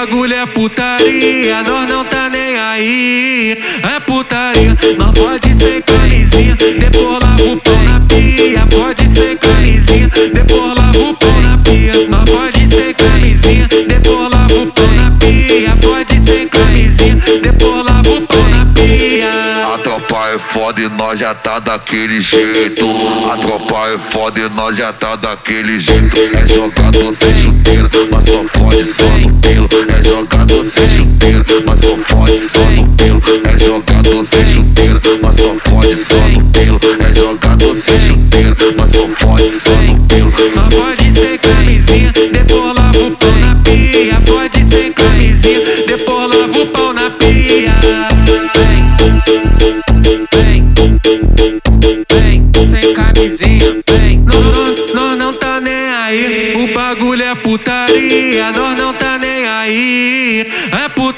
bagulho é putaria, nós não tá nem aí. É putaria, nós pode ser camisinha, depois lava o pão na pia. Fode ser camisinha, depois lava o pão na pia. Nós pode ser camisinha, depois lava o pão na pia. Fode ser camisinha, depois lava o pão na pia. A tropa é foda e nós já tá daquele jeito. A tropa é foda e nós já tá daquele jeito. É jogador sem chuteira, nós só só fode no pelo. É jogador sem chuteira, mas só fode só no pelo. Não pode ser camisinha, depois lava o pau na pia. Pode ser camisinha, depois lava o pau na pia. Vem, vem, vem, sem camisinha, vem. Não, não, nós não tá nem aí. O bagulho é putaria, nós não tá nem aí. É putaria,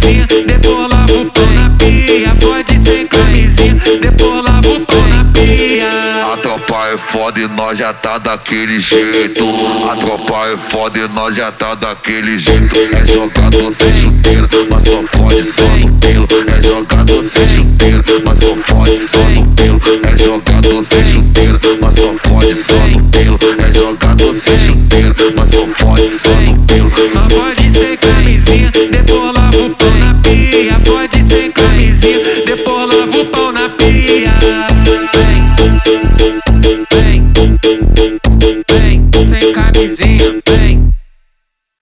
camisinha, depois lava o pau na pia. Pode ser camisinha, depois lava o pau na pia. A tropa é foda e nós já tá daquele jeito. A tropa é foda e nós já tá daquele jeito. É jogador sem chuteira, mas só fode só no pelo. É jogador sem chuteira, mas só fode só no pelo. É jogador sem chuteira, mas só fode só no pelo. É jogador sem chuteira. Yeah.